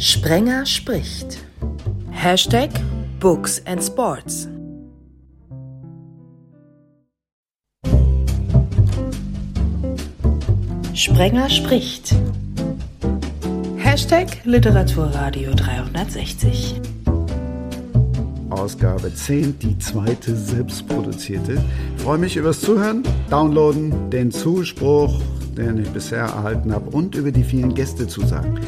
Sprenger spricht. Hashtag Books and Sports. Sprenger spricht. Hashtag Literaturradio 360. Ausgabe 10, die zweite selbstproduzierte. Ich freue mich übers Zuhören, Downloaden, den Zuspruch, den ich bisher erhalten habe und über die vielen Gästezusagen.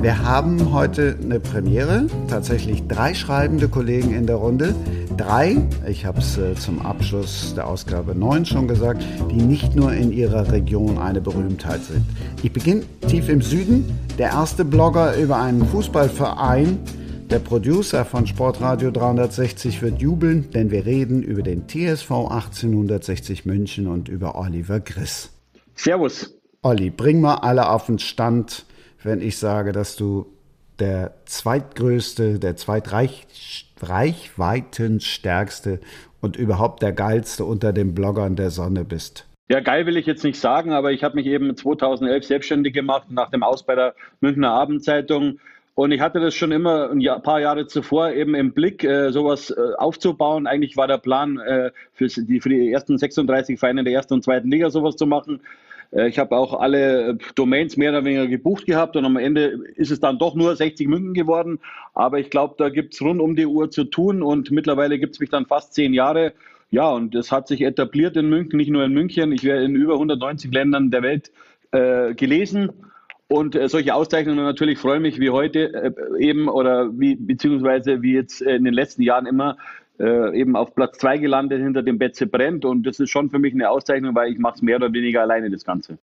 Wir haben heute eine Premiere, tatsächlich drei schreibende Kollegen in der Runde. Drei, ich habe es äh, zum Abschluss der Ausgabe 9 schon gesagt, die nicht nur in ihrer Region eine Berühmtheit sind. Ich beginne tief im Süden. Der erste Blogger über einen Fußballverein, der Producer von Sportradio 360 wird jubeln, denn wir reden über den TSV 1860 München und über Oliver Griss. Servus. Olli, bring mal alle auf den Stand wenn ich sage, dass du der zweitgrößte, der zweitreichweitenstärkste und überhaupt der geilste unter den Bloggern der Sonne bist? Ja, geil will ich jetzt nicht sagen, aber ich habe mich eben 2011 selbstständig gemacht nach dem Aus bei der Münchner Abendzeitung. Und ich hatte das schon immer ein paar Jahre zuvor eben im Blick, äh, sowas äh, aufzubauen. Eigentlich war der Plan, äh, für, die, für die ersten 36 Vereine der ersten und zweiten Liga sowas zu machen. Äh, ich habe auch alle äh, Domains mehr oder weniger gebucht gehabt und am Ende ist es dann doch nur 60 Münken geworden. Aber ich glaube, da gibt es rund um die Uhr zu tun und mittlerweile gibt es mich dann fast zehn Jahre. Ja, und es hat sich etabliert in München, nicht nur in München. Ich werde in über 190 Ländern der Welt äh, gelesen. Und äh, solche Auszeichnungen natürlich freue mich wie heute äh, eben oder wie beziehungsweise wie jetzt in den letzten Jahren immer äh, eben auf Platz 2 gelandet hinter dem Betze brennt. Und das ist schon für mich eine Auszeichnung, weil ich mache es mehr oder weniger alleine, das Ganze.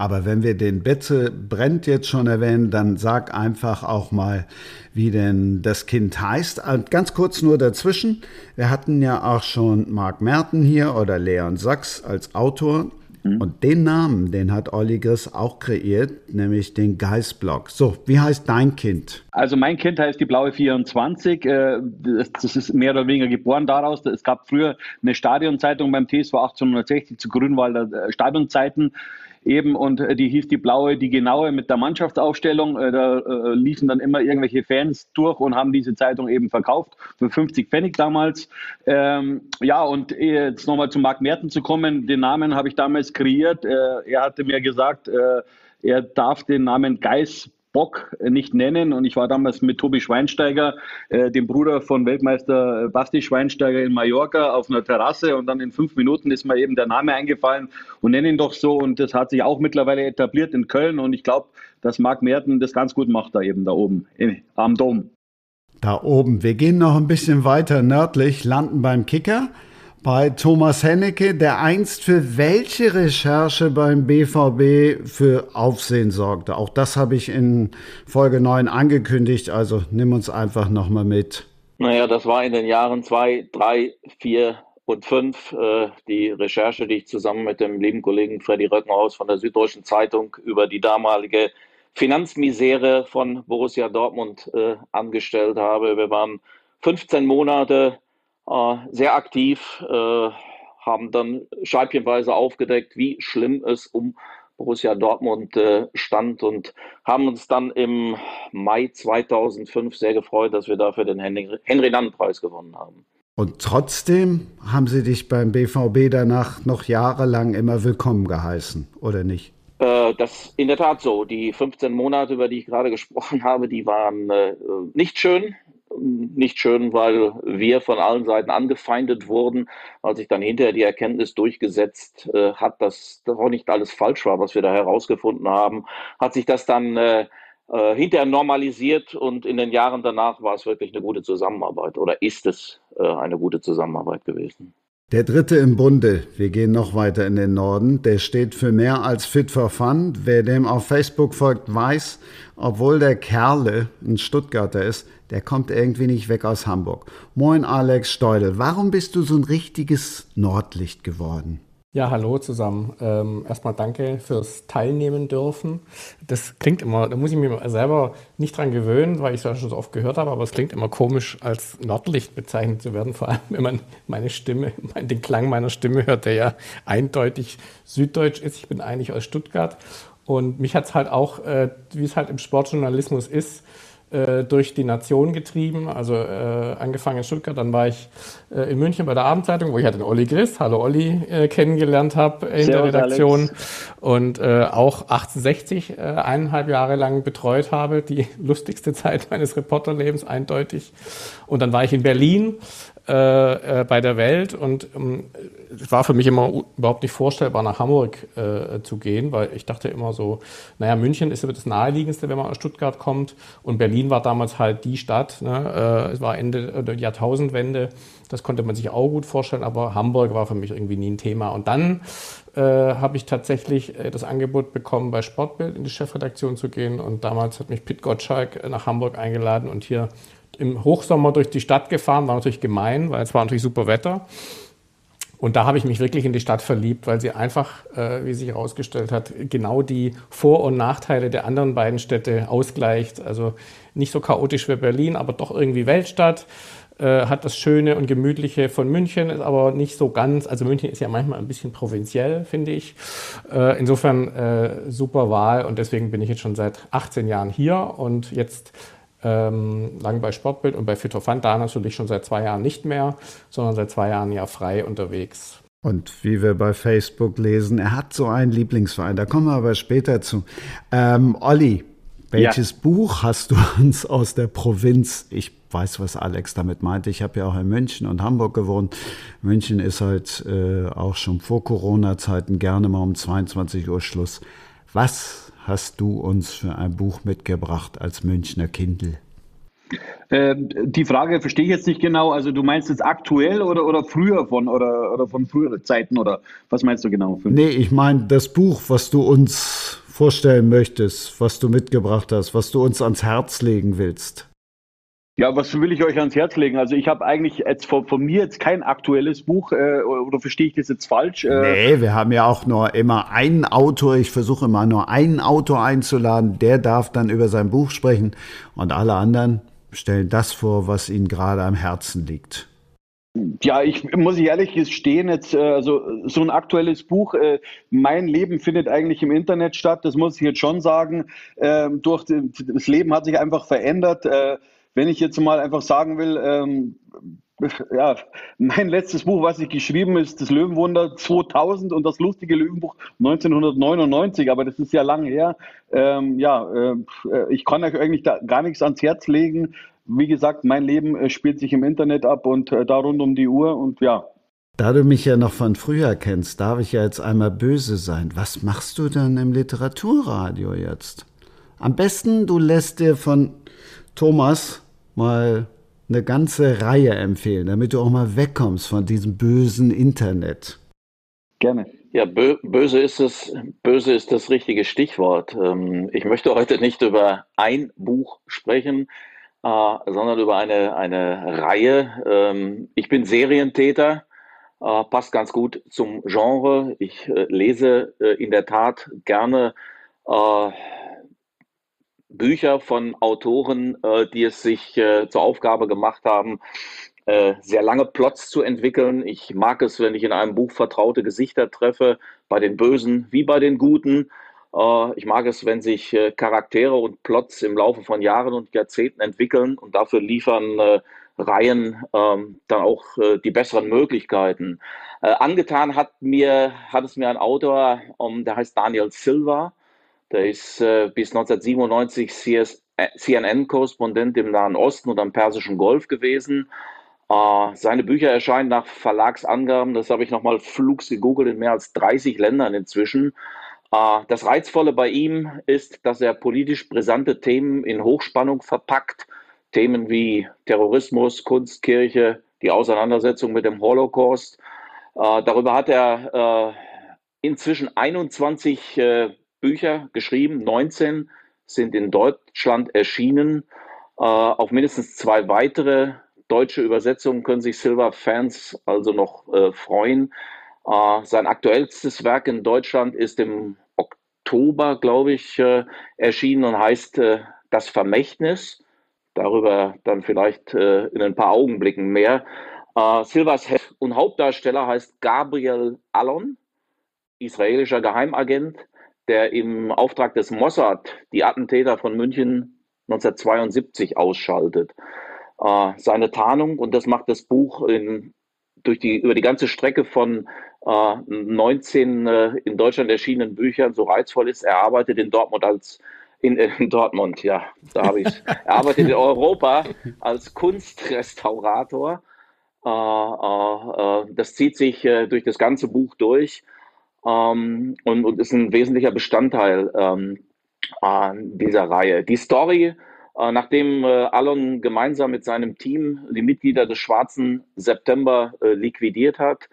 Aber wenn wir den Betze brennt jetzt schon erwähnen, dann sag einfach auch mal, wie denn das Kind heißt. Ganz kurz nur dazwischen. Wir hatten ja auch schon Marc Merten hier oder Leon Sachs als Autor. Mhm. Und den Namen, den hat Olli Griss auch kreiert, nämlich den Geistblock. So, wie heißt dein Kind? Also mein Kind heißt die Blaue 24. Äh, das ist mehr oder weniger geboren daraus. Es gab früher eine Stadionzeitung beim TSV 1860 zu Grünwalder äh, Stadionzeiten eben und äh, die hieß die blaue, die genaue mit der Mannschaftsaufstellung. Äh, da äh, liefen dann immer irgendwelche Fans durch und haben diese Zeitung eben verkauft für 50 Pfennig damals. Ähm, ja, und jetzt nochmal zu Marc Merten zu kommen, den Namen habe ich damals kreiert. Äh, er hatte mir gesagt, äh, er darf den Namen Geis Bock nicht nennen. Und ich war damals mit Tobi Schweinsteiger, äh, dem Bruder von Weltmeister Basti Schweinsteiger in Mallorca, auf einer Terrasse. Und dann in fünf Minuten ist mir eben der Name eingefallen und nenne ihn doch so. Und das hat sich auch mittlerweile etabliert in Köln. Und ich glaube, dass Marc Merten das ganz gut macht da eben da oben in, am Dom. Da oben. Wir gehen noch ein bisschen weiter nördlich, landen beim Kicker bei Thomas Hennecke, der einst für welche Recherche beim BVB für Aufsehen sorgte. Auch das habe ich in Folge 9 angekündigt, also nimm uns einfach nochmal mit. Naja, das war in den Jahren 2, 3, 4 und 5 äh, die Recherche, die ich zusammen mit dem lieben Kollegen Freddy Röckenhaus von der Süddeutschen Zeitung über die damalige Finanzmisere von Borussia Dortmund äh, angestellt habe. Wir waren 15 Monate sehr aktiv, äh, haben dann scheibchenweise aufgedeckt, wie schlimm es um Borussia Dortmund äh, stand und haben uns dann im Mai 2005 sehr gefreut, dass wir dafür den Henry-Nannen-Preis gewonnen haben. Und trotzdem haben Sie dich beim BVB danach noch jahrelang immer willkommen geheißen, oder nicht? das in der Tat so. Die 15 Monate, über die ich gerade gesprochen habe, die waren äh, nicht schön nicht schön, weil wir von allen Seiten angefeindet wurden. Als sich dann hinterher die Erkenntnis durchgesetzt äh, hat, dass das auch nicht alles falsch war, was wir da herausgefunden haben, hat sich das dann äh, äh, hinterher normalisiert und in den Jahren danach war es wirklich eine gute Zusammenarbeit oder ist es äh, eine gute Zusammenarbeit gewesen. Der dritte im Bunde, wir gehen noch weiter in den Norden, der steht für mehr als Fit for Fun. Wer dem auf Facebook folgt, weiß, obwohl der Kerle ein Stuttgarter ist, der kommt irgendwie nicht weg aus Hamburg. Moin Alex Steudel, warum bist du so ein richtiges Nordlicht geworden? Ja, hallo zusammen. Ähm, erstmal danke fürs Teilnehmen dürfen. Das klingt immer, da muss ich mich selber nicht dran gewöhnen, weil ich es ja schon so oft gehört habe, aber es klingt immer komisch, als Nordlicht bezeichnet zu werden, vor allem wenn man meine Stimme, den Klang meiner Stimme hört, der ja eindeutig süddeutsch ist. Ich bin eigentlich aus Stuttgart und mich hat es halt auch, äh, wie es halt im Sportjournalismus ist, äh, durch die Nation getrieben. Also äh, angefangen in Stuttgart, dann war ich äh, in München bei der Abendzeitung, wo ich ja den Olli Griss, hallo Olli, äh, kennengelernt habe in Servus, der Redaktion Alex. und äh, auch 1860 äh, eineinhalb Jahre lang betreut habe, die lustigste Zeit meines Reporterlebens eindeutig. Und dann war ich in Berlin äh, äh, bei der Welt und ähm, es war für mich immer überhaupt nicht vorstellbar, nach Hamburg äh, zu gehen, weil ich dachte immer so, naja, München ist das naheliegendste, wenn man aus Stuttgart kommt und Berlin war damals halt die Stadt. Ne? Äh, es war Ende der Jahrtausendwende, das konnte man sich auch gut vorstellen, aber Hamburg war für mich irgendwie nie ein Thema. Und dann äh, habe ich tatsächlich äh, das Angebot bekommen, bei Sportbild in die Chefredaktion zu gehen und damals hat mich Pit Gottschalk nach Hamburg eingeladen und hier im Hochsommer durch die Stadt gefahren, war natürlich gemein, weil es war natürlich super Wetter. Und da habe ich mich wirklich in die Stadt verliebt, weil sie einfach, äh, wie sich herausgestellt hat, genau die Vor- und Nachteile der anderen beiden Städte ausgleicht. Also nicht so chaotisch wie Berlin, aber doch irgendwie Weltstadt. Äh, hat das Schöne und Gemütliche von München, ist aber nicht so ganz. Also München ist ja manchmal ein bisschen provinziell, finde ich. Äh, insofern äh, super Wahl und deswegen bin ich jetzt schon seit 18 Jahren hier und jetzt ähm, lang bei Sportbild und bei Fitofant da natürlich schon seit zwei Jahren nicht mehr, sondern seit zwei Jahren ja frei unterwegs. Und wie wir bei Facebook lesen, er hat so einen Lieblingsverein, da kommen wir aber später zu. Ähm, Olli, welches ja. Buch hast du uns aus der Provinz? Ich weiß, was Alex damit meinte. Ich habe ja auch in München und Hamburg gewohnt. München ist halt äh, auch schon vor Corona-Zeiten gerne mal um 22 Uhr Schluss. Was hast du uns für ein Buch mitgebracht als Münchner Kindle? Ähm, die Frage verstehe ich jetzt nicht genau. Also du meinst jetzt aktuell oder, oder früher von oder, oder von früheren Zeiten oder was meinst du genau? Nee, ich meine das Buch, was du uns vorstellen möchtest, was du mitgebracht hast, was du uns ans Herz legen willst. Ja, was will ich euch ans Herz legen? Also ich habe eigentlich jetzt von, von, mir jetzt kein aktuelles Buch äh, oder verstehe ich das jetzt falsch? Äh, nee, wir haben ja auch nur immer einen Autor. Ich versuche immer nur einen Autor einzuladen. Der darf dann über sein Buch sprechen und alle anderen stellen das vor, was ihnen gerade am Herzen liegt. Ja, ich muss ich ehrlich gestehen, jetzt äh, also so ein aktuelles Buch. Äh, mein Leben findet eigentlich im Internet statt. Das muss ich jetzt schon sagen. Äh, durch das Leben hat sich einfach verändert. Äh, wenn ich jetzt mal einfach sagen will, ähm, ja, mein letztes Buch, was ich geschrieben ist, das Löwenwunder 2000 und das lustige Löwenbuch 1999, aber das ist ja lang her. Ähm, ja, äh, ich kann euch eigentlich gar nichts ans Herz legen. Wie gesagt, mein Leben äh, spielt sich im Internet ab und äh, da rund um die Uhr und ja. Da du mich ja noch von früher kennst, darf ich ja jetzt einmal böse sein. Was machst du denn im Literaturradio jetzt? Am besten, du lässt dir von Thomas mal eine ganze Reihe empfehlen, damit du auch mal wegkommst von diesem bösen Internet. Gerne. Ja, bö böse ist es, böse ist das richtige Stichwort. Ähm, ich möchte heute nicht über ein Buch sprechen, äh, sondern über eine, eine Reihe. Ähm, ich bin Serientäter, äh, passt ganz gut zum Genre. Ich äh, lese in der Tat gerne Bücher von Autoren, äh, die es sich äh, zur Aufgabe gemacht haben, äh, sehr lange Plots zu entwickeln. Ich mag es, wenn ich in einem Buch vertraute Gesichter treffe, bei den Bösen wie bei den Guten. Ich mag es, wenn sich Charaktere und Plots im Laufe von Jahren und Jahrzehnten entwickeln und dafür liefern Reihen ähm, dann auch die besseren Möglichkeiten. angetan hat mir, hat es mir ein Autor, ähm, der heißt Daniel Silva, der ist äh, bis 1997 CS, äh, CNN-Korrespondent im Nahen Osten und am Persischen Golf gewesen. Äh, seine Bücher erscheinen nach Verlagsangaben, das habe ich nochmal flugs gegoogelt, in mehr als 30 Ländern inzwischen. Äh, das Reizvolle bei ihm ist, dass er politisch brisante Themen in Hochspannung verpackt. Themen wie Terrorismus, Kunst, Kirche, die Auseinandersetzung mit dem Holocaust. Äh, darüber hat er inzwischen 21 äh, Bücher geschrieben, 19 sind in Deutschland erschienen. Äh, auf mindestens zwei weitere deutsche Übersetzungen können sich Silver-Fans also noch äh, freuen. Äh, sein aktuellstes Werk in Deutschland ist im Oktober, glaube ich, äh, erschienen und heißt äh, Das Vermächtnis. Darüber dann vielleicht äh, in ein paar Augenblicken mehr. Silvers Heft und Hauptdarsteller heißt Gabriel Allon, israelischer Geheimagent der im Auftrag des Mossad die Attentäter von München 1972 ausschaltet. Äh, seine Tarnung, und das macht das Buch in, durch die, über die ganze Strecke von äh, 19 äh, in Deutschland erschienenen Büchern so reizvoll ist. Er arbeitet in Dortmund als in, in Dortmund, ja, da habe ich. Er arbeitet in Europa als Kunstrestaurator. Äh, äh, äh, das zieht sich durch das ganze Buch durch ähm, und, und, ist ein wesentlicher Bestandteil ähm, dieser Reihe. Die Story äh, nachdem äh, Alon gemeinsam mit seinem Team die Mitglieder des Schwarzen September äh, liquidiert hat,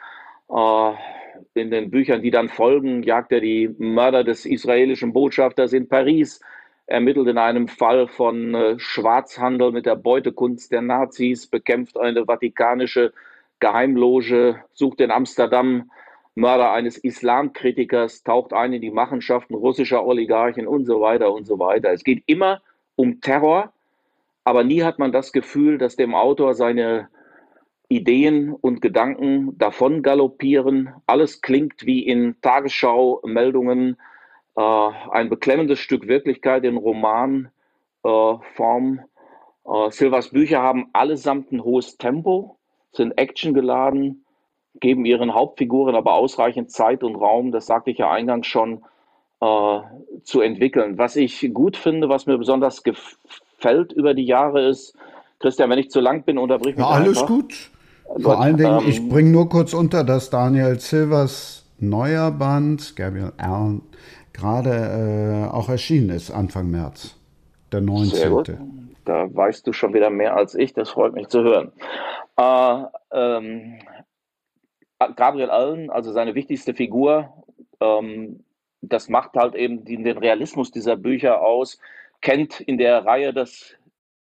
in den Büchern, die dann folgen, jagt er die Mörder des israelischen Botschafters in Paris, ermittelt in einem Fall von Schwarzhandel mit der Beutekunst der Nazis, bekämpft eine vatikanische Geheimloge, sucht in Amsterdam Mörder eines Islamkritikers, taucht ein in die Machenschaften russischer Oligarchen und so weiter und so weiter. Es geht immer um Terror, aber nie hat man das Gefühl, dass dem Autor seine Ideen und Gedanken davon galoppieren. Alles klingt wie in Tagesschau-Meldungen, äh, ein beklemmendes Stück Wirklichkeit in Romanform. Äh, Silvers Bücher haben allesamt ein hohes Tempo, sind actiongeladen, geben ihren Hauptfiguren aber ausreichend Zeit und Raum, das sagte ich ja eingangs schon, äh, zu entwickeln. Was ich gut finde, was mir besonders gefällt über die Jahre ist, Christian, wenn ich zu lang bin, unterbrich mich. Ja, alles einfach. gut. Vor allen Dingen, ähm, ich bringe nur kurz unter, dass Daniel Silvers neuer Band, Gabriel Allen, gerade äh, auch erschienen ist, Anfang März, der 19. Sehr gut. Da weißt du schon wieder mehr als ich, das freut mich zu hören. Äh, ähm, Gabriel Allen, also seine wichtigste Figur, ähm, das macht halt eben den Realismus dieser Bücher aus, kennt in der Reihe das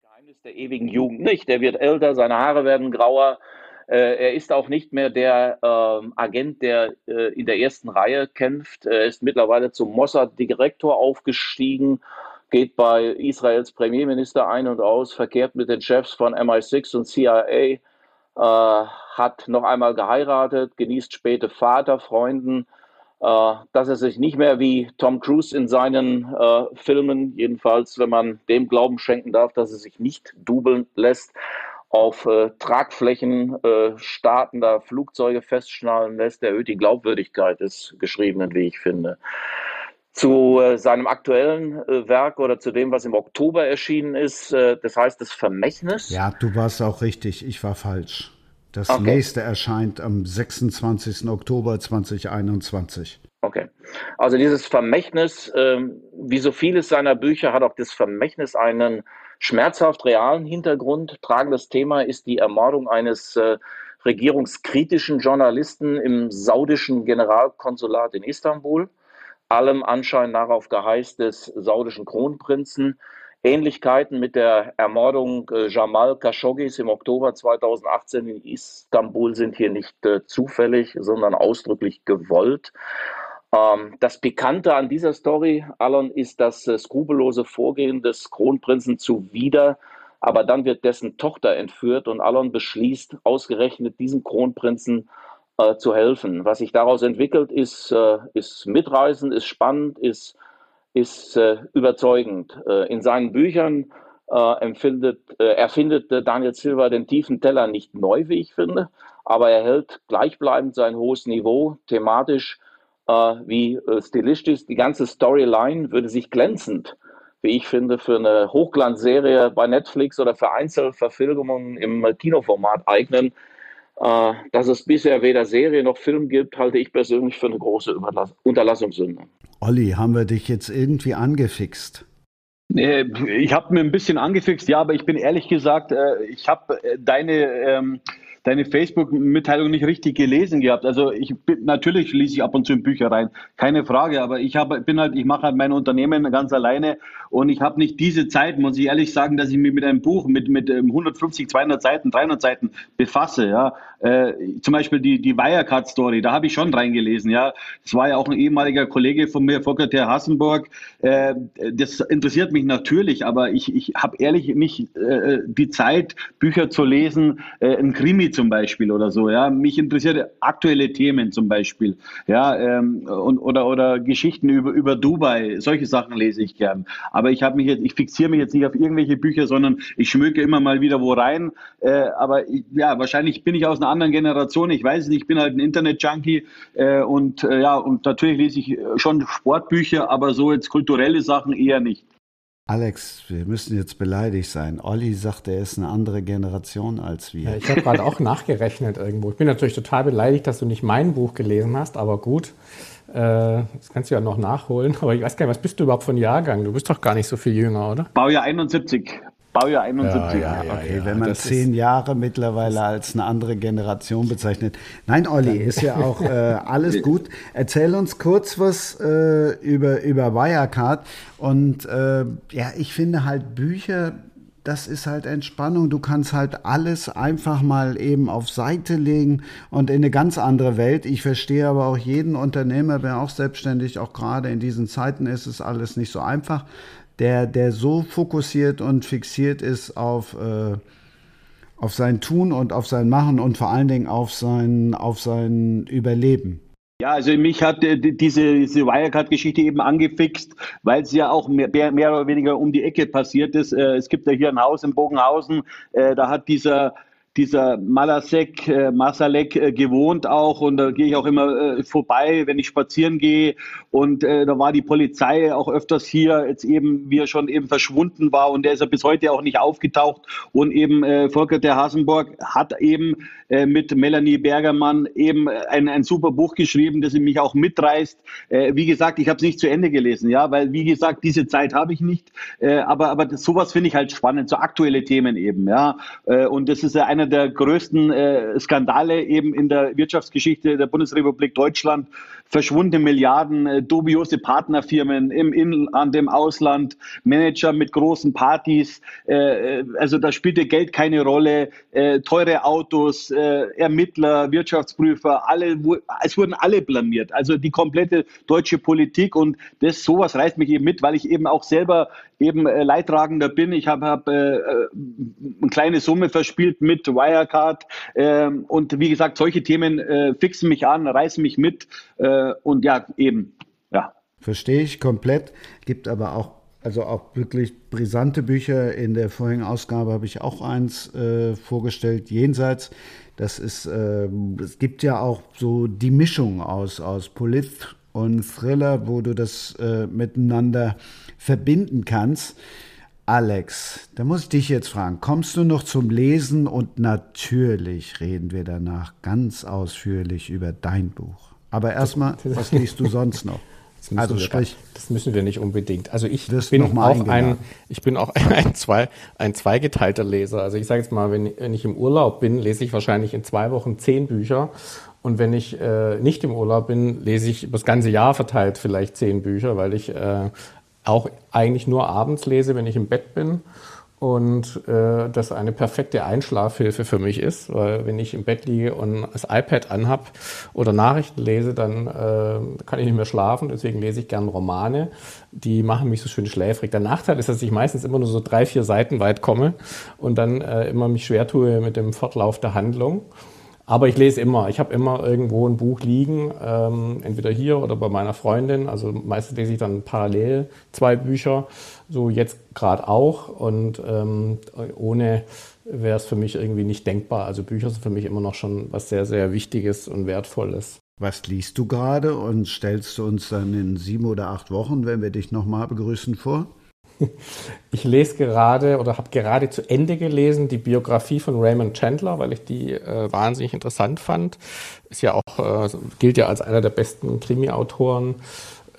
Geheimnis der ewigen Jugend nicht. Er wird älter, seine Haare werden grauer. Äh, er ist auch nicht mehr der äh, Agent, der äh, in der ersten Reihe kämpft. Er ist mittlerweile zum Mossad-Direktor aufgestiegen, geht bei Israels Premierminister ein und aus, verkehrt mit den Chefs von MI6 und CIA, hat noch einmal geheiratet, genießt späte Vaterfreunden. Äh, dass er sich nicht mehr wie Tom Cruise in seinen äh, Filmen, jedenfalls wenn man dem Glauben schenken darf, dass er sich nicht dubeln lässt, auf äh, Tragflächen äh, startender Flugzeuge festschnallen lässt, erhöht die Glaubwürdigkeit des Geschriebenen, wie ich finde. Zu äh, seinem aktuellen äh, Werk oder zu dem, was im Oktober erschienen ist, das heißt das Vermächtnis. Ja, du warst auch richtig, ich war falsch. Das okay. nächste erscheint am 26. Oktober 2021. Okay. Also dieses Vermächtnis, ähm, wie so vieles seiner Bücher, hat auch das Vermächtnis einen schmerzhaft realen Hintergrund. Tragendes Thema ist die Ermordung eines äh, regierungskritischen Journalisten im saudischen Generalkonsulat in Istanbul. Allem Anschein nach auf Geheiß des saudischen Kronprinzen. Ähnlichkeiten mit der Ermordung äh, Jamal Khashoggis im Oktober 2018 in Istanbul sind hier nicht äh, zufällig, sondern ausdrücklich gewollt. Ähm, das Pikante an dieser Story, Alon, ist das äh, skrupellose Vorgehen des Kronprinzen zuwider, aber dann wird dessen Tochter entführt und Alon beschließt, ausgerechnet diesem Kronprinzen äh, zu helfen. Was sich daraus entwickelt, ist, äh, ist mitreißend, ist spannend, ist ist äh, überzeugend. Äh, in seinen Büchern äh, äh, erfindet Daniel Silva den tiefen Teller nicht neu, wie ich finde, aber er hält gleichbleibend sein hohes Niveau, thematisch wie stilistisch. Die ganze Storyline würde sich glänzend, wie ich finde, für eine Hochglanzserie bei Netflix oder für Einzelverfilmungen im Kinoformat eignen. Dass es bisher weder Serie noch Film gibt, halte ich persönlich für eine große Unterlassungssünde. Olli, haben wir dich jetzt irgendwie angefixt? Ich habe mir ein bisschen angefixt, ja, aber ich bin ehrlich gesagt, äh, ich habe äh, deine ähm, deine Facebook-Mitteilung nicht richtig gelesen gehabt. Also ich bin, natürlich lese ich ab und zu in Bücher rein, keine Frage, aber ich habe, bin halt, ich mache halt mein Unternehmen ganz alleine und ich habe nicht diese Zeit, muss ich ehrlich sagen, dass ich mich mit einem Buch mit, mit 150, ähm, 200 Seiten, 300 Seiten befasse, ja. Äh, zum Beispiel die, die Wirecard-Story, da habe ich schon reingelesen, ja. Das war ja auch ein ehemaliger Kollege von mir, Volker Hassenburg. Äh, das interessiert mich natürlich, aber ich, ich habe ehrlich nicht äh, die Zeit, Bücher zu lesen, äh, ein Krimi zum Beispiel oder so. Ja, mich interessiert aktuelle Themen zum Beispiel. Ja, ähm, und, oder oder Geschichten über über Dubai. Solche Sachen lese ich gern. Aber Aber ich habe mich jetzt, ich fixiere mich jetzt nicht auf irgendwelche Bücher, sondern ich schmöke immer mal wieder wo rein. Äh, aber ich, ja, wahrscheinlich bin ich aus einer anderen Generation. Ich weiß es nicht. Ich bin halt ein Internet-Junkie äh, und äh, ja, und natürlich lese ich schon Sportbücher, aber so jetzt kulturelle Sachen eher nicht. Alex, wir müssen jetzt beleidigt sein. Olli sagt, er ist eine andere Generation als wir. Ja, ich habe gerade auch nachgerechnet irgendwo. Ich bin natürlich total beleidigt, dass du nicht mein Buch gelesen hast, aber gut. Äh, das kannst du ja noch nachholen. Aber ich weiß gar nicht, was bist du überhaupt von Jahrgang? Du bist doch gar nicht so viel jünger, oder? Baujahr 71. Baujahr 71. Ja, ja, okay, ja, wenn man zehn Jahre mittlerweile als eine andere Generation bezeichnet. Nein, Olli, ist ja auch äh, alles gut. Erzähl uns kurz was äh, über, über Wirecard. Und äh, ja, ich finde halt Bücher, das ist halt Entspannung. Du kannst halt alles einfach mal eben auf Seite legen und in eine ganz andere Welt. Ich verstehe aber auch jeden Unternehmer, bin auch selbstständig, auch gerade in diesen Zeiten ist es alles nicht so einfach der, der so fokussiert und fixiert ist auf, äh, auf sein Tun und auf sein Machen und vor allen Dingen auf sein, auf sein Überleben. Ja, also mich hat äh, diese, diese Wirecard-Geschichte eben angefixt, weil es ja auch mehr, mehr, oder weniger um die Ecke passiert ist. Äh, es gibt ja hier ein Haus in Bogenhausen, äh, da hat dieser dieser Malasek, äh, Masalek äh, gewohnt auch und da gehe ich auch immer äh, vorbei, wenn ich spazieren gehe. Und äh, da war die Polizei auch öfters hier, jetzt eben, wie er schon eben verschwunden war und der ist ja bis heute auch nicht aufgetaucht. Und eben äh, Volker der Hasenburg hat eben äh, mit Melanie Bergermann eben ein, ein super Buch geschrieben, das mich auch mitreißt. Äh, wie gesagt, ich habe es nicht zu Ende gelesen, ja, weil wie gesagt, diese Zeit habe ich nicht, äh, aber, aber das, sowas finde ich halt spannend, so aktuelle Themen eben, ja, äh, und das ist ja einer einer der größten äh, Skandale eben in der Wirtschaftsgeschichte der Bundesrepublik Deutschland. Verschwundene Milliarden, äh, dubiose Partnerfirmen im Inland, im Ausland, Manager mit großen Partys. Äh, äh also da spielte Geld keine Rolle. Äh, teure Autos, äh, Ermittler, Wirtschaftsprüfer, alle, es wurden alle blamiert. Also die komplette deutsche Politik und das sowas reißt mich eben mit, weil ich eben auch selber eben äh, Leidtragender bin. Ich habe hab, äh, äh, eine kleine Summe verspielt mit Wirecard. Äh, und wie gesagt, solche Themen äh, fixen mich an, reißen mich mit. Äh, und ja, eben, ja. Verstehe ich komplett. Gibt aber auch also auch wirklich brisante Bücher. In der vorigen Ausgabe habe ich auch eins äh, vorgestellt, Jenseits. Das ist, äh, es gibt ja auch so die Mischung aus, aus Polit und Thriller, wo du das äh, miteinander verbinden kannst. Alex, da muss ich dich jetzt fragen, kommst du noch zum Lesen? Und natürlich reden wir danach ganz ausführlich über dein Buch. Aber erstmal, was liest du sonst noch? also sprich, das müssen wir nicht unbedingt. Also ich bin auch ein, ich bin auch ein, zwei, ein zweigeteilter Leser. Also ich sage jetzt mal, wenn, wenn ich im Urlaub bin, lese ich wahrscheinlich in zwei Wochen zehn Bücher und wenn ich äh, nicht im Urlaub bin, lese ich das ganze Jahr verteilt vielleicht zehn Bücher, weil ich äh, auch eigentlich nur abends lese, wenn ich im Bett bin. Und äh, das eine perfekte Einschlafhilfe für mich ist, weil wenn ich im Bett liege und das iPad anhab oder Nachrichten lese, dann äh, kann ich nicht mehr schlafen. Deswegen lese ich gern Romane. Die machen mich so schön schläfrig. Der Nachteil ist, dass ich meistens immer nur so drei, vier Seiten weit komme und dann äh, immer mich schwer tue mit dem Fortlauf der Handlung. Aber ich lese immer. Ich habe immer irgendwo ein Buch liegen, ähm, entweder hier oder bei meiner Freundin. Also meistens lese ich dann parallel zwei Bücher, so jetzt gerade auch. Und ähm, ohne wäre es für mich irgendwie nicht denkbar. Also Bücher sind für mich immer noch schon was sehr, sehr Wichtiges und Wertvolles. Was liest du gerade und stellst du uns dann in sieben oder acht Wochen, wenn wir dich nochmal begrüßen, vor? Ich lese gerade oder habe gerade zu Ende gelesen die Biografie von Raymond Chandler, weil ich die äh, wahnsinnig interessant fand. Ist ja auch, äh, gilt ja als einer der besten Krimi-Autoren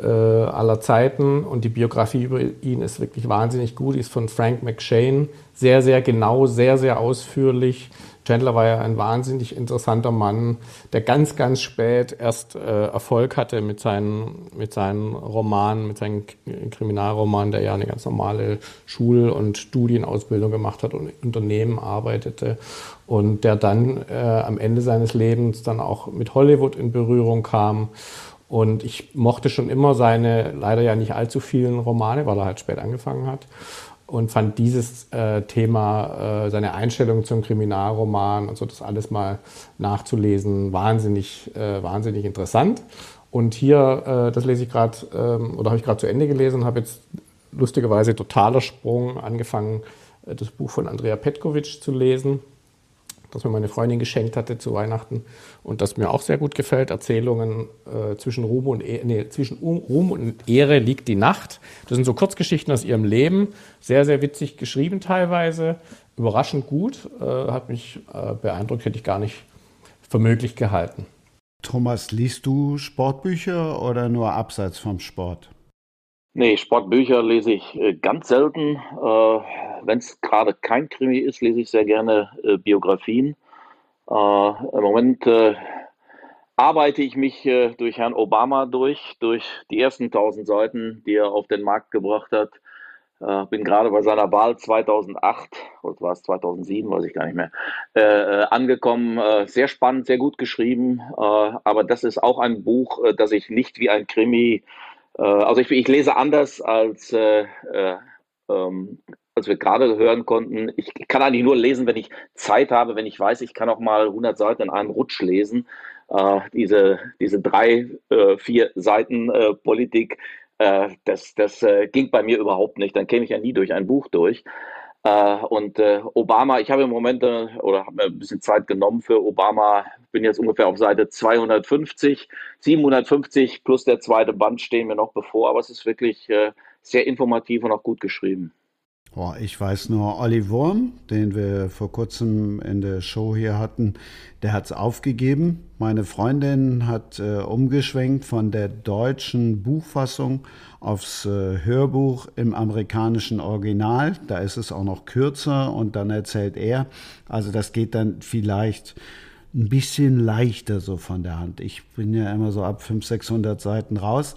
aller Zeiten und die Biografie über ihn ist wirklich wahnsinnig gut. Die ist von Frank McShane. Sehr, sehr genau, sehr, sehr ausführlich Chandler war ja ein wahnsinnig interessanter Mann, der ganz, ganz spät erst äh, Erfolg hatte mit seinen, mit seinen Romanen, mit seinen Kriminalromanen, der ja eine ganz normale Schul- und Studienausbildung gemacht hat und Unternehmen arbeitete und der dann äh, am Ende seines Lebens dann auch mit Hollywood in Berührung kam. Und ich mochte schon immer seine leider ja nicht allzu vielen Romane, weil er halt spät angefangen hat und fand dieses äh, Thema, äh, seine Einstellung zum Kriminalroman und so das alles mal nachzulesen, wahnsinnig, äh, wahnsinnig interessant. Und hier, äh, das lese ich gerade, ähm, oder habe ich gerade zu Ende gelesen, habe jetzt lustigerweise totaler Sprung, angefangen, äh, das Buch von Andrea Petkovic zu lesen, das mir meine Freundin geschenkt hatte zu Weihnachten und das mir auch sehr gut gefällt. Erzählungen äh, zwischen, Ruhm und e nee, zwischen Ruhm und Ehre liegt die Nacht. Das sind so Kurzgeschichten aus ihrem Leben, sehr, sehr witzig geschrieben teilweise, überraschend gut, äh, hat mich äh, beeindruckt, hätte ich gar nicht für möglich gehalten. Thomas, liest du Sportbücher oder nur abseits vom Sport? Nee, Sportbücher lese ich äh, ganz selten. Äh, Wenn es gerade kein Krimi ist, lese ich sehr gerne äh, Biografien. Im Moment arbeite ich mich durch Herrn Obama durch, durch die ersten 1000 Seiten, die er auf den Markt gebracht hat. Äh, bin gerade bei seiner Wahl 2008 oder war es 2007, weiß ich gar nicht mehr, angekommen. Sehr spannend, sehr gut geschrieben. Aber das ist auch ein Buch, das ich nicht wie ein Krimi, also ich, ich, lese anders als ähm, als wir gerade hören konnten. Ich kann eigentlich nur lesen, wenn ich Zeit habe, wenn ich weiß, ich kann auch mal 100 Seiten in einem Rutsch lesen. Äh, diese, diese drei, äh, vier Seiten äh, Politik äh, das das äh, ging bei mir überhaupt nicht. Dann käme ich ja nie durch ein Buch durch. Äh, und äh, Obama, ich habe im Moment äh, oder habe mir ein bisschen Zeit genommen für Obama, bin jetzt ungefähr auf Seite 250, 750 plus der zweite Band stehen mir noch bevor, aber es ist wirklich sehr informativ und auch gut geschrieben. Oh, ich weiß nur, Olli Wurm, den wir vor kurzem in der Show hier hatten, der hat es aufgegeben. Meine Freundin hat äh, umgeschwenkt von der deutschen Buchfassung aufs äh, Hörbuch im amerikanischen Original. Da ist es auch noch kürzer und dann erzählt er. Also das geht dann vielleicht ein bisschen leichter so von der Hand. Ich bin ja immer so ab 500, 600 Seiten raus.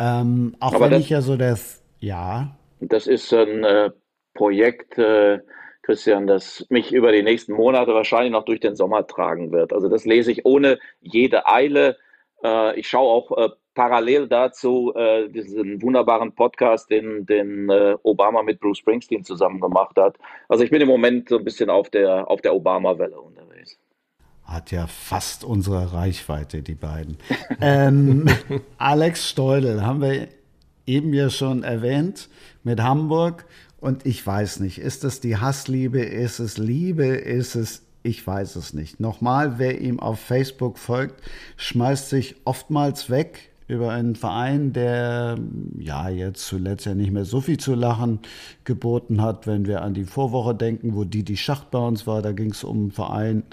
Ähm, auch Aber wenn ich ja so das, ja. Das ist ein äh, Projekt, äh, Christian, das mich über die nächsten Monate wahrscheinlich noch durch den Sommer tragen wird. Also das lese ich ohne jede Eile. Äh, ich schaue auch äh, parallel dazu äh, diesen wunderbaren Podcast, den, den äh, Obama mit Bruce Springsteen zusammen gemacht hat. Also ich bin im Moment so ein bisschen auf der, auf der Obama-Welle unterwegs. Hat ja fast unsere Reichweite, die beiden. ähm, Alex Steudel haben wir eben ja schon erwähnt mit Hamburg. Und ich weiß nicht, ist es die Hassliebe, ist es Liebe, ist es, ich weiß es nicht. Nochmal, wer ihm auf Facebook folgt, schmeißt sich oftmals weg über einen Verein, der ja jetzt zuletzt ja nicht mehr so viel zu lachen geboten hat, wenn wir an die Vorwoche denken, wo die die Schacht bei uns war, da ging es um einen Verein,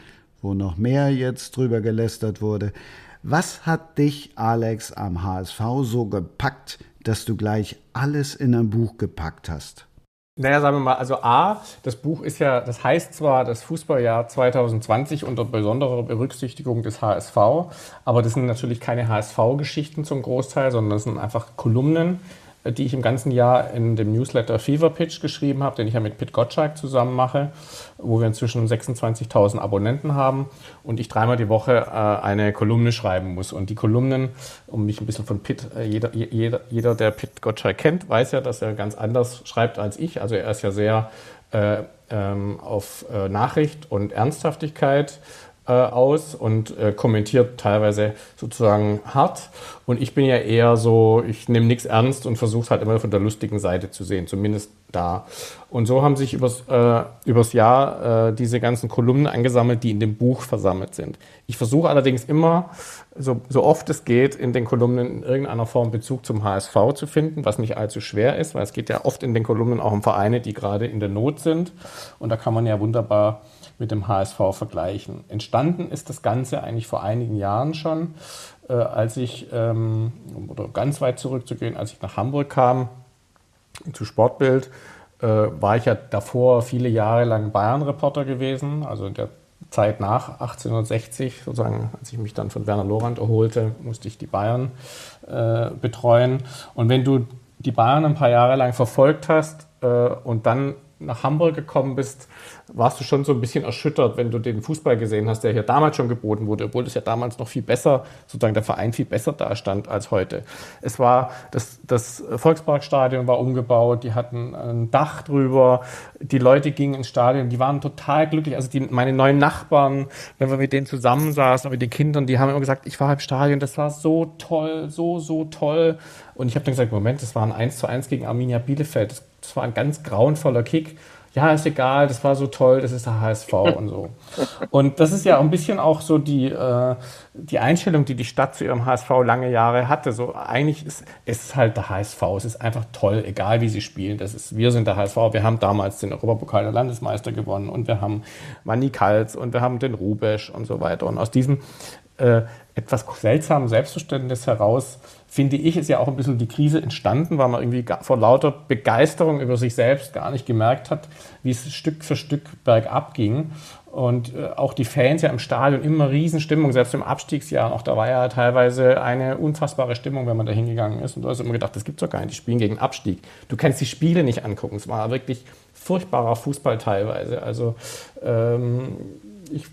wo noch mehr jetzt drüber gelästert wurde. Was hat dich, Alex, am HSV so gepackt, dass du gleich alles in ein Buch gepackt hast? Naja, sagen wir mal, also A, das Buch ist ja, das heißt zwar das Fußballjahr 2020 unter besonderer Berücksichtigung des HSV, aber das sind natürlich keine HSV-Geschichten zum Großteil, sondern das sind einfach Kolumnen, die ich im ganzen Jahr in dem Newsletter Fever Pitch geschrieben habe, den ich ja mit Pit Gottschalk zusammen mache, wo wir inzwischen 26.000 Abonnenten haben und ich dreimal die Woche äh, eine Kolumne schreiben muss. Und die Kolumnen, um mich ein bisschen von Pit, äh, jeder, jeder, jeder, der Pit Gottschalk kennt, weiß ja, dass er ganz anders schreibt als ich. Also er ist ja sehr äh, ähm, auf äh, Nachricht und Ernsthaftigkeit aus und äh, kommentiert teilweise sozusagen hart. Und ich bin ja eher so, ich nehme nichts ernst und versuche es halt immer von der lustigen Seite zu sehen, zumindest da. Und so haben sich übers, äh, übers Jahr äh, diese ganzen Kolumnen angesammelt, die in dem Buch versammelt sind. Ich versuche allerdings immer, so, so oft es geht, in den Kolumnen in irgendeiner Form Bezug zum HSV zu finden, was nicht allzu schwer ist, weil es geht ja oft in den Kolumnen auch um Vereine, die gerade in der Not sind. Und da kann man ja wunderbar mit dem HSV vergleichen. Entstanden ist das Ganze eigentlich vor einigen Jahren schon, äh, als ich, ähm, oder ganz weit zurückzugehen, als ich nach Hamburg kam, zu Sportbild, äh, war ich ja davor viele Jahre lang Bayern-Reporter gewesen, also in der Zeit nach 1860, sozusagen, als ich mich dann von Werner Lorand erholte, musste ich die Bayern äh, betreuen. Und wenn du die Bayern ein paar Jahre lang verfolgt hast äh, und dann nach Hamburg gekommen bist, warst du schon so ein bisschen erschüttert, wenn du den Fußball gesehen hast, der hier damals schon geboten wurde, obwohl es ja damals noch viel besser, sozusagen der Verein viel besser dastand als heute. Es war, das, das Volksparkstadion war umgebaut, die hatten ein Dach drüber, die Leute gingen ins Stadion, die waren total glücklich. Also die, meine neuen Nachbarn, wenn wir mit denen zusammensaßen, mit den Kindern, die haben immer gesagt, ich war im Stadion, das war so toll, so, so toll. Und ich habe dann gesagt, Moment, das war ein 1 zu 1 gegen Arminia Bielefeld. Das, das war ein ganz grauenvoller Kick ja, ist egal, das war so toll, das ist der HSV und so. Und das ist ja ein bisschen auch so die, äh, die Einstellung, die die Stadt zu ihrem HSV lange Jahre hatte. So eigentlich ist es halt der HSV, es ist einfach toll, egal wie sie spielen. Das ist, wir sind der HSV, wir haben damals den Europapokal der Landesmeister gewonnen und wir haben Manny Kals und wir haben den Rubesch und so weiter. Und aus diesem äh, etwas seltsamen Selbstverständnis heraus finde ich, ist ja auch ein bisschen die Krise entstanden, weil man irgendwie vor lauter Begeisterung über sich selbst gar nicht gemerkt hat, wie es Stück für Stück bergab ging. Und äh, auch die Fans ja im Stadion immer Riesenstimmung, selbst im Abstiegsjahr. Auch da war ja teilweise eine unfassbare Stimmung, wenn man da hingegangen ist. Und du hast immer gedacht, das gibt's doch gar nicht, die spielen gegen Abstieg. Du kannst die Spiele nicht angucken. Es war wirklich furchtbarer Fußball teilweise. Also ähm, ich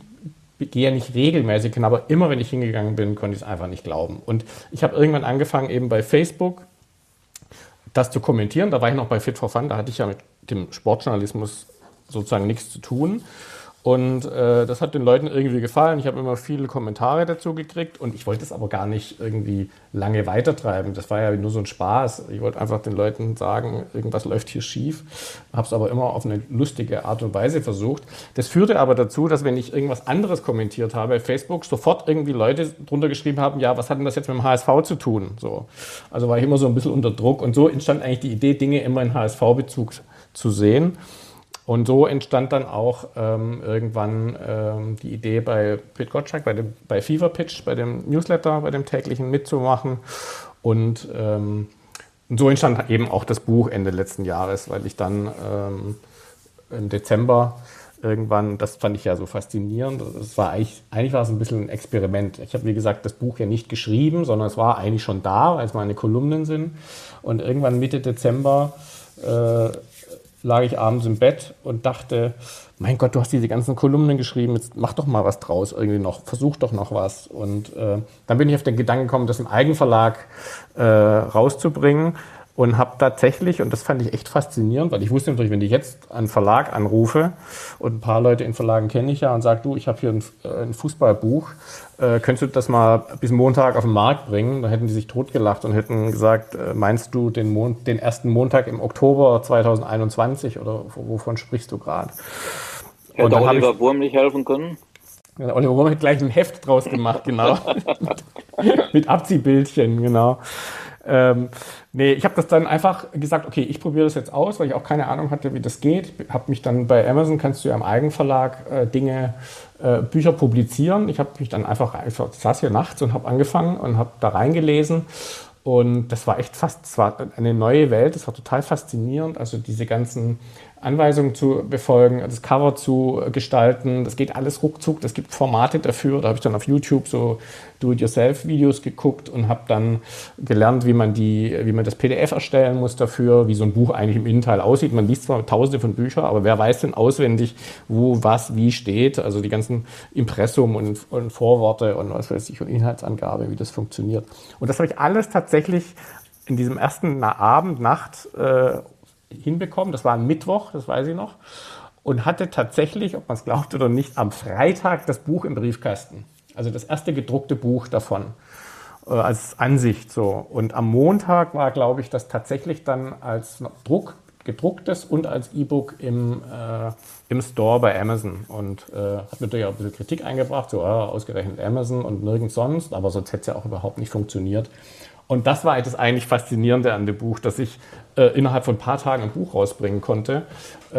gehe ja nicht regelmäßig hin, aber immer wenn ich hingegangen bin, konnte ich es einfach nicht glauben. Und ich habe irgendwann angefangen, eben bei Facebook das zu kommentieren. Da war ich noch bei Fit for Fun, da hatte ich ja mit dem Sportjournalismus sozusagen nichts zu tun. Und äh, das hat den Leuten irgendwie gefallen. Ich habe immer viele Kommentare dazu gekriegt und ich wollte es aber gar nicht irgendwie lange weitertreiben. Das war ja nur so ein Spaß. Ich wollte einfach den Leuten sagen, irgendwas läuft hier schief. Habe es aber immer auf eine lustige Art und Weise versucht. Das führte aber dazu, dass wenn ich irgendwas anderes kommentiert habe Facebook, sofort irgendwie Leute drunter geschrieben haben, ja, was hat denn das jetzt mit dem HSV zu tun? So. Also war ich immer so ein bisschen unter Druck und so entstand eigentlich die Idee, Dinge immer in HSV-Bezug zu sehen. Und so entstand dann auch ähm, irgendwann ähm, die Idee bei Pete Gottschalk, bei, dem, bei Fever Pitch, bei dem Newsletter, bei dem täglichen mitzumachen. Und, ähm, und so entstand eben auch das Buch Ende letzten Jahres, weil ich dann ähm, im Dezember irgendwann, das fand ich ja so faszinierend. Das war eigentlich, eigentlich war es ein bisschen ein Experiment. Ich habe, wie gesagt, das Buch ja nicht geschrieben, sondern es war eigentlich schon da, es meine Kolumnen sind. Und irgendwann Mitte Dezember äh, lag ich abends im Bett und dachte, mein Gott, du hast diese ganzen Kolumnen geschrieben, jetzt mach doch mal was draus irgendwie noch, versuch doch noch was. Und äh, dann bin ich auf den Gedanken gekommen, das im Eigenverlag äh, rauszubringen und habe tatsächlich, und das fand ich echt faszinierend, weil ich wusste natürlich, wenn ich jetzt einen Verlag anrufe und ein paar Leute in Verlagen kenne ich ja und sage, du, ich habe hier ein, äh, ein Fußballbuch, äh, könntest du das mal bis Montag auf den Markt bringen? Dann hätten die sich totgelacht und hätten gesagt, äh, meinst du den, Mon den ersten Montag im Oktober 2021 oder wovon sprichst du gerade? Hätte Oliver ich, Wurm nicht helfen können? Ja, Oliver Wurm hat gleich ein Heft draus gemacht, genau. Mit Abziehbildchen, genau. Ähm, nee, ich habe das dann einfach gesagt, okay, ich probiere das jetzt aus, weil ich auch keine Ahnung hatte, wie das geht. Habe mich dann bei Amazon, kannst du ja im Eigenverlag äh, Dinge, äh, Bücher publizieren. Ich habe mich dann einfach, ich saß hier nachts und habe angefangen und habe da reingelesen. Und das war echt fast, es war eine neue Welt, das war total faszinierend. Also diese ganzen Anweisungen zu befolgen, das Cover zu gestalten. Das geht alles ruckzuck. Es gibt Formate dafür. Da habe ich dann auf YouTube so Do-it-yourself-Videos geguckt und habe dann gelernt, wie man, die, wie man das PDF erstellen muss dafür, wie so ein Buch eigentlich im Innenteil aussieht. Man liest zwar tausende von Büchern, aber wer weiß denn auswendig, wo was wie steht? Also die ganzen Impressum und, und Vorworte und was weiß ich und Inhaltsangabe, wie das funktioniert. Und das habe ich alles tatsächlich in diesem ersten Abend, Nacht äh, hinbekommen. Das war ein Mittwoch, das weiß ich noch. Und hatte tatsächlich, ob man es glaubt oder nicht, am Freitag das Buch im Briefkasten. Also das erste gedruckte Buch davon äh, als Ansicht so. Und am Montag war, glaube ich, das tatsächlich dann als Druck gedrucktes und als E-Book im, äh, im Store bei Amazon. Und äh, hat natürlich auch ein bisschen Kritik eingebracht, so ah, ausgerechnet Amazon und nirgends sonst, aber sonst hätte es ja auch überhaupt nicht funktioniert. Und das war das eigentlich Faszinierende an dem Buch, dass ich äh, innerhalb von ein paar Tagen ein Buch rausbringen konnte äh,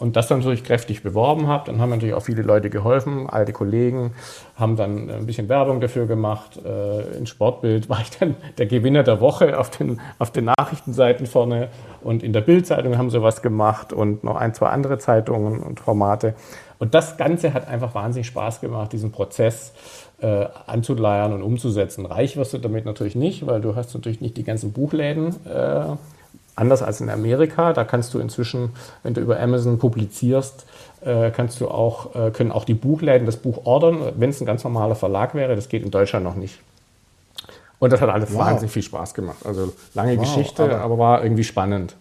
und das dann natürlich kräftig beworben habe. Dann haben natürlich auch viele Leute geholfen, alte Kollegen haben dann ein bisschen Werbung dafür gemacht. Äh, in Sportbild war ich dann der Gewinner der Woche auf den, auf den Nachrichtenseiten vorne und in der Bildzeitung haben sie was gemacht und noch ein, zwei andere Zeitungen und Formate. Und das Ganze hat einfach wahnsinnig Spaß gemacht, diesen Prozess äh, anzuleiern und umzusetzen. Reich wirst du damit natürlich nicht, weil du hast natürlich nicht die ganzen Buchläden äh, anders als in Amerika. Da kannst du inzwischen, wenn du über Amazon publizierst, äh, kannst du auch, äh, können auch die Buchläden das Buch ordern, wenn es ein ganz normaler Verlag wäre. Das geht in Deutschland noch nicht. Und das hat alles wow. wahnsinnig viel Spaß gemacht. Also lange wow, Geschichte, aber, aber war irgendwie spannend.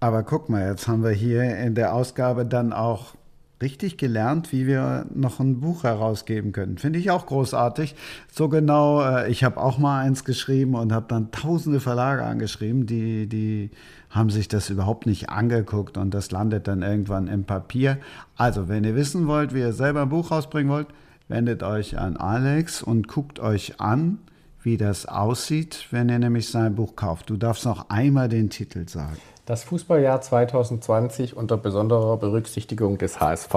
Aber guck mal, jetzt haben wir hier in der Ausgabe dann auch richtig gelernt, wie wir noch ein Buch herausgeben können. Finde ich auch großartig. So genau, äh, ich habe auch mal eins geschrieben und habe dann tausende Verlage angeschrieben, die, die haben sich das überhaupt nicht angeguckt und das landet dann irgendwann im Papier. Also, wenn ihr wissen wollt, wie ihr selber ein Buch rausbringen wollt, wendet euch an Alex und guckt euch an, wie das aussieht, wenn ihr nämlich sein Buch kauft. Du darfst noch einmal den Titel sagen. Das Fußballjahr 2020 unter besonderer Berücksichtigung des HSV.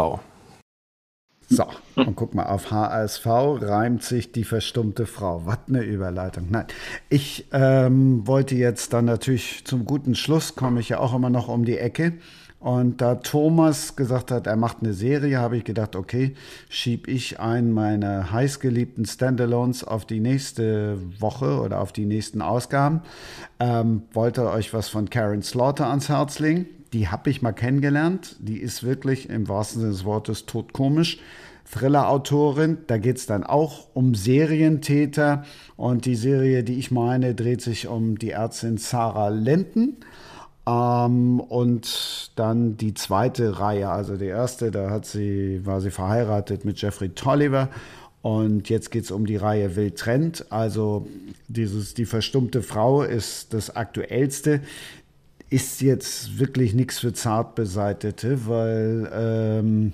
So, und guck mal, auf HSV reimt sich die verstummte Frau. Was eine Überleitung. Nein, ich ähm, wollte jetzt dann natürlich zum guten Schluss, komme ich ja auch immer noch um die Ecke. Und da Thomas gesagt hat, er macht eine Serie, habe ich gedacht, okay, schiebe ich einen meiner heißgeliebten Standalones auf die nächste Woche oder auf die nächsten Ausgaben. Ähm, wollte euch was von Karen Slaughter ans Herz legen. Die habe ich mal kennengelernt. Die ist wirklich im wahrsten Sinne des Wortes totkomisch. Thriller-Autorin. Da geht es dann auch um Serientäter. Und die Serie, die ich meine, dreht sich um die Ärztin Sarah Lenten. Ähm, und dann die zweite Reihe, also die erste, da hat sie, war sie verheiratet mit Jeffrey Tolliver. Und jetzt geht es um die Reihe Will Trent. Also dieses, die verstummte Frau ist das aktuellste. Ist jetzt wirklich nichts für Zartbeseitete, weil ähm,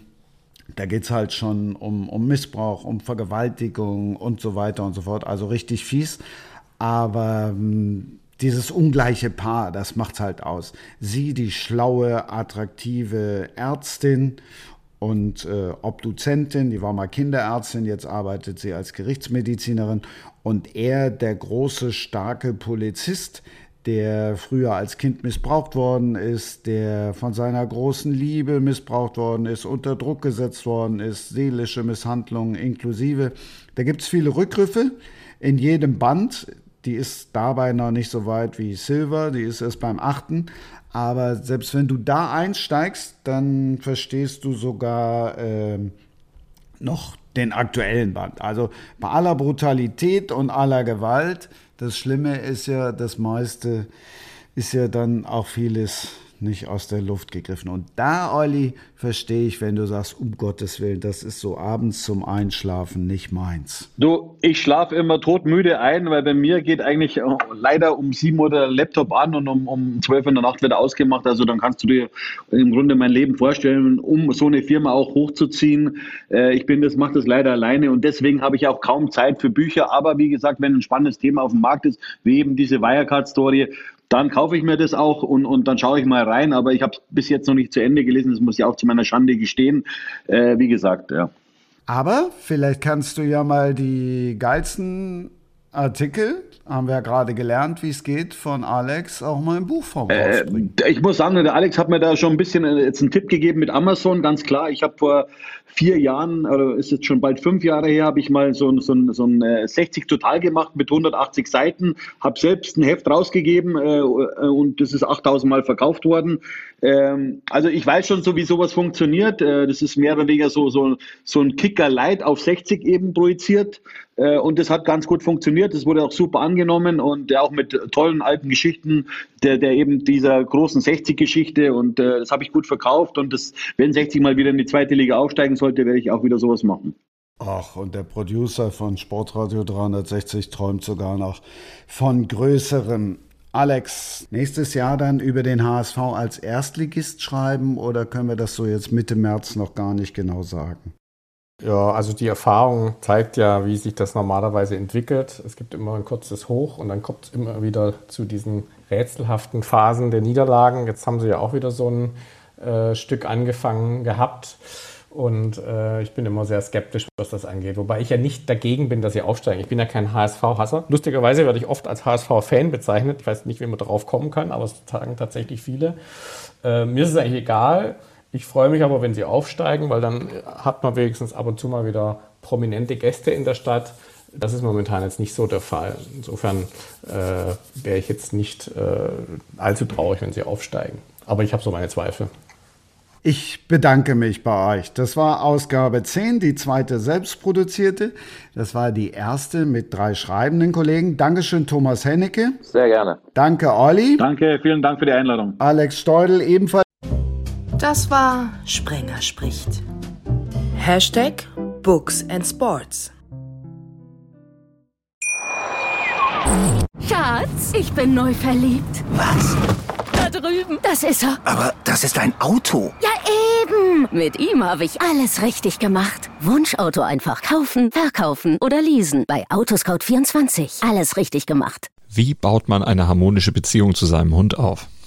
da geht es halt schon um, um Missbrauch, um Vergewaltigung und so weiter und so fort. Also richtig fies. Aber ähm, dieses ungleiche Paar, das macht's halt aus. Sie, die schlaue, attraktive Ärztin und äh, Obduzentin, die war mal Kinderärztin, jetzt arbeitet sie als Gerichtsmedizinerin. Und er, der große, starke Polizist, der früher als Kind missbraucht worden ist, der von seiner großen Liebe missbraucht worden ist, unter Druck gesetzt worden ist, seelische Misshandlungen inklusive. Da gibt es viele Rückgriffe in jedem Band. Die ist dabei noch nicht so weit wie Silver, die ist erst beim achten. Aber selbst wenn du da einsteigst, dann verstehst du sogar äh, noch den aktuellen Band. Also bei aller Brutalität und aller Gewalt, das Schlimme ist ja, das meiste ist ja dann auch vieles nicht aus der Luft gegriffen. Und da, Olli, verstehe ich, wenn du sagst, um Gottes Willen, das ist so abends zum Einschlafen nicht meins. Du, ich schlafe immer todmüde ein, weil bei mir geht eigentlich äh, leider um sieben Uhr der Laptop an und um, um zwölf in der Nacht wird er ausgemacht. Also dann kannst du dir im Grunde mein Leben vorstellen, um so eine Firma auch hochzuziehen. Äh, ich bin das, mache das leider alleine und deswegen habe ich auch kaum Zeit für Bücher. Aber wie gesagt, wenn ein spannendes Thema auf dem Markt ist, wie eben diese Wirecard-Story, dann kaufe ich mir das auch und, und dann schaue ich mal rein. Aber ich habe es bis jetzt noch nicht zu Ende gelesen. Das muss ich auch zu meiner Schande gestehen. Äh, wie gesagt, ja. Aber vielleicht kannst du ja mal die geilsten Artikel, haben wir ja gerade gelernt, wie es geht, von Alex auch mal im Buchform äh, Ich muss sagen, der Alex hat mir da schon ein bisschen äh, jetzt einen Tipp gegeben mit Amazon, ganz klar. Ich habe vor vier Jahren, oder ist jetzt schon bald fünf Jahre her, habe ich mal so, so, so ein 60 äh, Total gemacht mit 180 Seiten, habe selbst ein Heft rausgegeben äh, und das ist 8000 Mal verkauft worden. Ähm, also ich weiß schon so, wie sowas funktioniert. Äh, das ist mehr oder weniger so, so, so ein Kicker Light auf 60 eben projiziert. Äh, und das hat ganz gut funktioniert. Das wurde auch super angenommen und auch mit tollen alten Geschichten der, der eben dieser großen 60-Geschichte. Und äh, das habe ich gut verkauft. Und das, wenn 60 mal wieder in die zweite Liga aufsteigen sollte, werde ich auch wieder sowas machen. Ach, und der Producer von Sportradio 360 träumt sogar noch von größerem Alex, nächstes Jahr dann über den HSV als Erstligist schreiben oder können wir das so jetzt Mitte März noch gar nicht genau sagen? Ja, also die Erfahrung zeigt ja, wie sich das normalerweise entwickelt. Es gibt immer ein kurzes Hoch und dann kommt es immer wieder zu diesen rätselhaften Phasen der Niederlagen. Jetzt haben sie ja auch wieder so ein äh, Stück angefangen gehabt. Und äh, ich bin immer sehr skeptisch, was das angeht. Wobei ich ja nicht dagegen bin, dass sie aufsteigen. Ich bin ja kein HSV-Hasser. Lustigerweise werde ich oft als HSV-Fan bezeichnet. Ich weiß nicht, wie man darauf kommen kann, aber es sagen tatsächlich viele. Äh, mir ist es eigentlich egal. Ich freue mich aber, wenn sie aufsteigen, weil dann hat man wenigstens ab und zu mal wieder prominente Gäste in der Stadt. Das ist momentan jetzt nicht so der Fall. Insofern äh, wäre ich jetzt nicht äh, allzu traurig, wenn sie aufsteigen. Aber ich habe so meine Zweifel. Ich bedanke mich bei euch. Das war Ausgabe 10, die zweite selbstproduzierte. Das war die erste mit drei schreibenden Kollegen. Dankeschön, Thomas Hennecke. Sehr gerne. Danke, Olli. Danke, vielen Dank für die Einladung. Alex Steudel ebenfalls. Das war Sprenger spricht. Hashtag Books and Sports. Schatz, ich bin neu verliebt. Was? Da drüben. Das ist er. Aber das ist ein Auto. Ja, eben. Mit ihm habe ich alles richtig gemacht. Wunschauto einfach kaufen, verkaufen oder leasen. Bei Autoscout24. Alles richtig gemacht. Wie baut man eine harmonische Beziehung zu seinem Hund auf?